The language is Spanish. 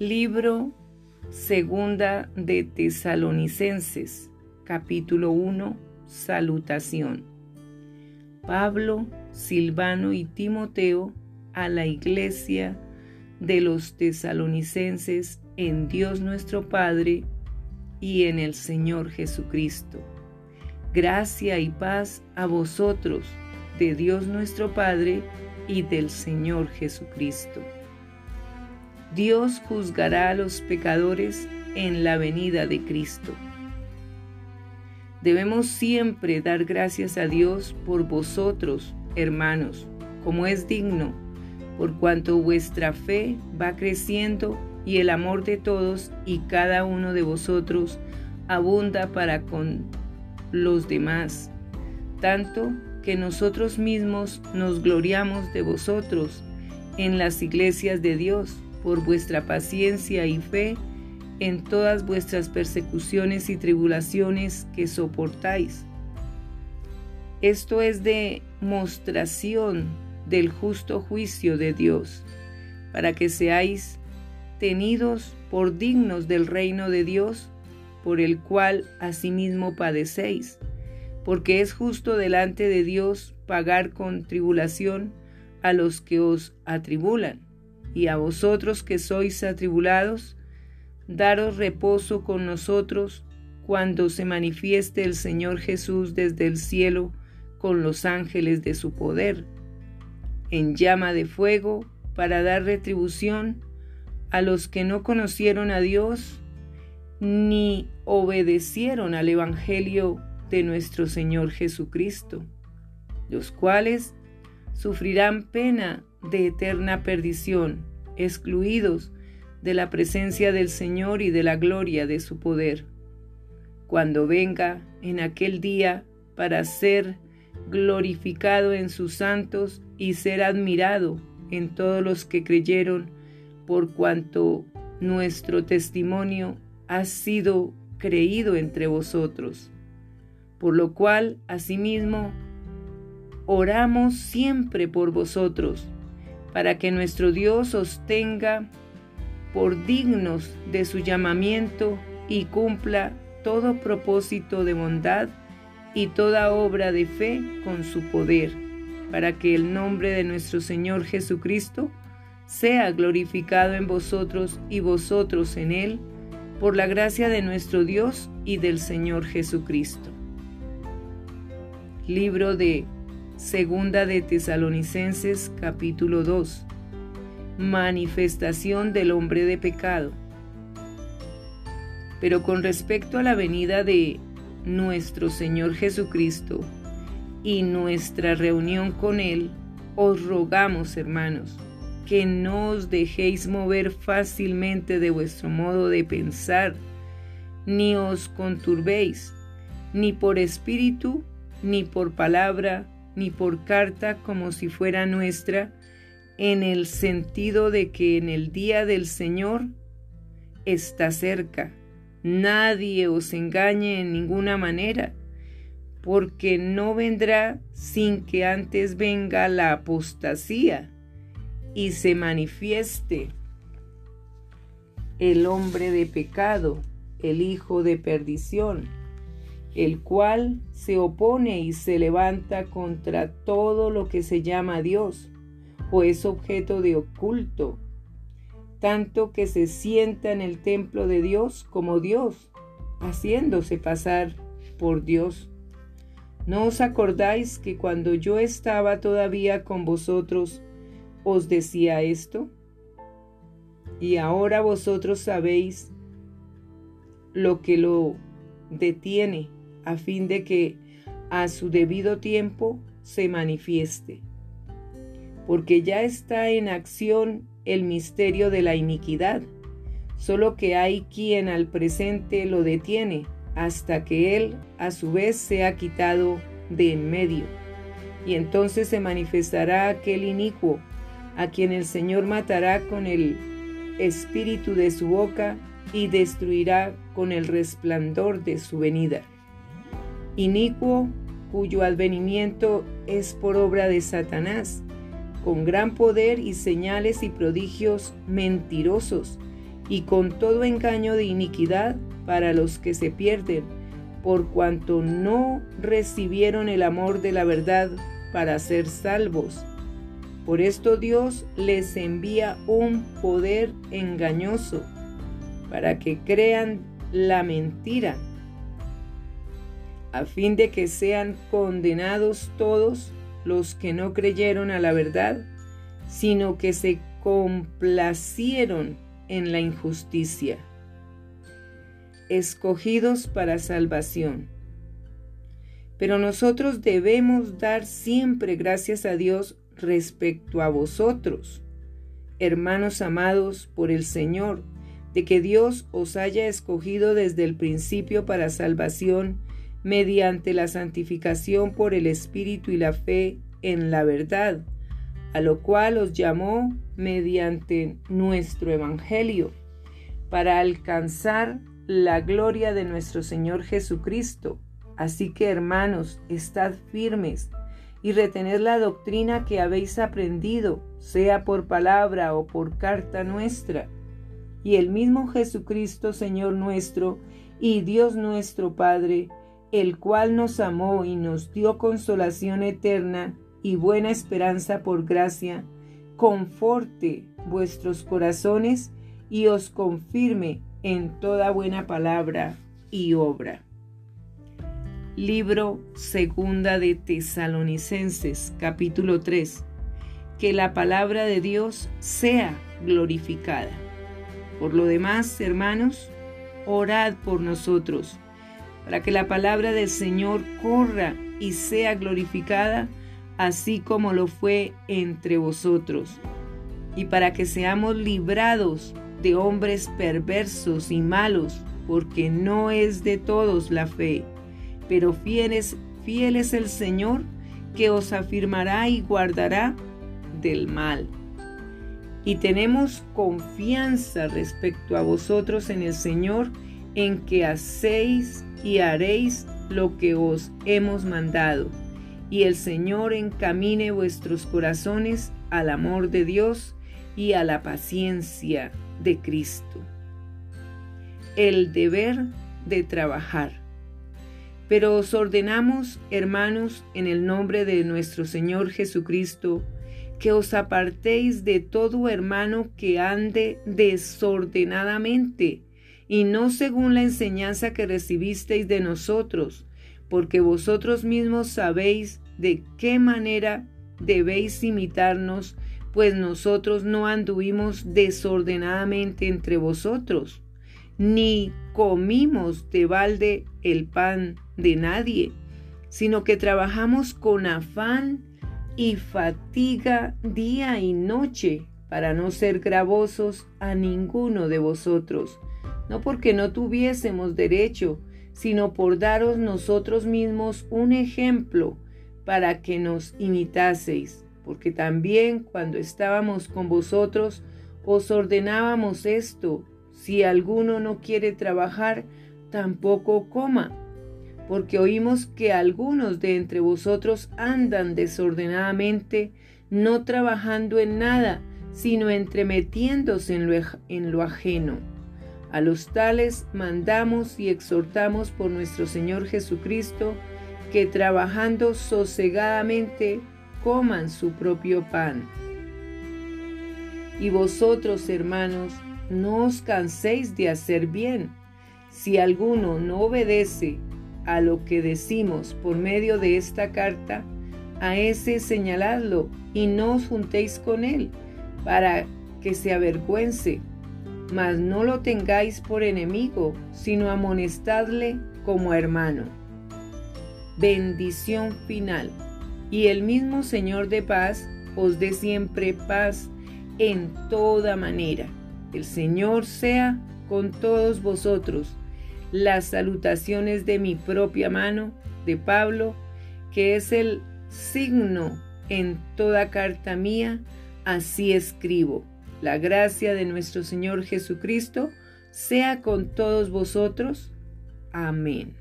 Libro Segunda de Tesalonicenses, capítulo 1, Salutación. Pablo, Silvano y Timoteo a la iglesia de los tesalonicenses en Dios nuestro Padre y en el Señor Jesucristo. Gracia y paz a vosotros, de Dios nuestro Padre y del Señor Jesucristo. Dios juzgará a los pecadores en la venida de Cristo. Debemos siempre dar gracias a Dios por vosotros, hermanos, como es digno, por cuanto vuestra fe va creciendo y el amor de todos y cada uno de vosotros abunda para con los demás, tanto que nosotros mismos nos gloriamos de vosotros en las iglesias de Dios por vuestra paciencia y fe en todas vuestras persecuciones y tribulaciones que soportáis. Esto es de mostración del justo juicio de Dios, para que seáis tenidos por dignos del reino de Dios, por el cual asimismo padecéis, porque es justo delante de Dios pagar con tribulación a los que os atribulan y a vosotros que sois atribulados, daros reposo con nosotros cuando se manifieste el Señor Jesús desde el cielo con los ángeles de su poder, en llama de fuego, para dar retribución a los que no conocieron a Dios ni obedecieron al Evangelio de nuestro Señor Jesucristo, los cuales sufrirán pena de eterna perdición, excluidos de la presencia del Señor y de la gloria de su poder. Cuando venga en aquel día para ser glorificado en sus santos y ser admirado en todos los que creyeron, por cuanto nuestro testimonio ha sido creído entre vosotros. Por lo cual, asimismo, oramos siempre por vosotros, para que nuestro Dios os tenga por dignos de su llamamiento y cumpla todo propósito de bondad y toda obra de fe con su poder, para que el nombre de nuestro Señor Jesucristo sea glorificado en vosotros y vosotros en Él, por la gracia de nuestro Dios y del Señor Jesucristo. Libro de Segunda de Tesalonicenses capítulo 2. Manifestación del hombre de pecado. Pero con respecto a la venida de nuestro Señor Jesucristo y nuestra reunión con Él, os rogamos, hermanos, que no os dejéis mover fácilmente de vuestro modo de pensar, ni os conturbéis, ni por espíritu, ni por palabra, ni por carta como si fuera nuestra, en el sentido de que en el día del Señor está cerca. Nadie os engañe en ninguna manera, porque no vendrá sin que antes venga la apostasía y se manifieste el hombre de pecado, el hijo de perdición el cual se opone y se levanta contra todo lo que se llama Dios o es objeto de oculto, tanto que se sienta en el templo de Dios como Dios, haciéndose pasar por Dios. ¿No os acordáis que cuando yo estaba todavía con vosotros os decía esto? Y ahora vosotros sabéis lo que lo detiene a fin de que a su debido tiempo se manifieste. Porque ya está en acción el misterio de la iniquidad, solo que hay quien al presente lo detiene hasta que él a su vez sea quitado de en medio. Y entonces se manifestará aquel inicuo, a quien el Señor matará con el espíritu de su boca y destruirá con el resplandor de su venida inicuo cuyo advenimiento es por obra de Satanás, con gran poder y señales y prodigios mentirosos, y con todo engaño de iniquidad para los que se pierden, por cuanto no recibieron el amor de la verdad para ser salvos. Por esto Dios les envía un poder engañoso para que crean la mentira, a fin de que sean condenados todos los que no creyeron a la verdad, sino que se complacieron en la injusticia, escogidos para salvación. Pero nosotros debemos dar siempre gracias a Dios respecto a vosotros, hermanos amados por el Señor, de que Dios os haya escogido desde el principio para salvación mediante la santificación por el Espíritu y la fe en la verdad, a lo cual os llamó mediante nuestro Evangelio, para alcanzar la gloria de nuestro Señor Jesucristo. Así que hermanos, estad firmes y retened la doctrina que habéis aprendido, sea por palabra o por carta nuestra. Y el mismo Jesucristo, Señor nuestro, y Dios nuestro Padre, el cual nos amó y nos dio consolación eterna y buena esperanza por gracia, conforte vuestros corazones y os confirme en toda buena palabra y obra. Libro Segunda de Tesalonicenses, capítulo 3. Que la palabra de Dios sea glorificada. Por lo demás, hermanos, orad por nosotros, para que la palabra del Señor corra y sea glorificada, así como lo fue entre vosotros, y para que seamos librados de hombres perversos y malos, porque no es de todos la fe pero fiel es, fiel es el Señor que os afirmará y guardará del mal. Y tenemos confianza respecto a vosotros en el Señor, en que hacéis y haréis lo que os hemos mandado. Y el Señor encamine vuestros corazones al amor de Dios y a la paciencia de Cristo. El deber de trabajar. Pero os ordenamos, hermanos, en el nombre de nuestro Señor Jesucristo, que os apartéis de todo hermano que ande desordenadamente, y no según la enseñanza que recibisteis de nosotros, porque vosotros mismos sabéis de qué manera debéis imitarnos, pues nosotros no anduvimos desordenadamente entre vosotros ni comimos de balde el pan de nadie, sino que trabajamos con afán y fatiga día y noche para no ser gravosos a ninguno de vosotros, no porque no tuviésemos derecho, sino por daros nosotros mismos un ejemplo para que nos imitaseis, porque también cuando estábamos con vosotros os ordenábamos esto, si alguno no quiere trabajar, tampoco coma, porque oímos que algunos de entre vosotros andan desordenadamente, no trabajando en nada, sino entremetiéndose en lo, en lo ajeno. A los tales mandamos y exhortamos por nuestro Señor Jesucristo, que trabajando sosegadamente coman su propio pan. Y vosotros, hermanos, no os canséis de hacer bien. Si alguno no obedece a lo que decimos por medio de esta carta, a ese señaladlo y no os juntéis con él, para que se avergüence. Mas no lo tengáis por enemigo, sino amonestadle como hermano. Bendición final. Y el mismo Señor de paz os dé siempre paz en toda manera. El Señor sea con todos vosotros. Las salutaciones de mi propia mano, de Pablo, que es el signo en toda carta mía, así escribo. La gracia de nuestro Señor Jesucristo sea con todos vosotros. Amén.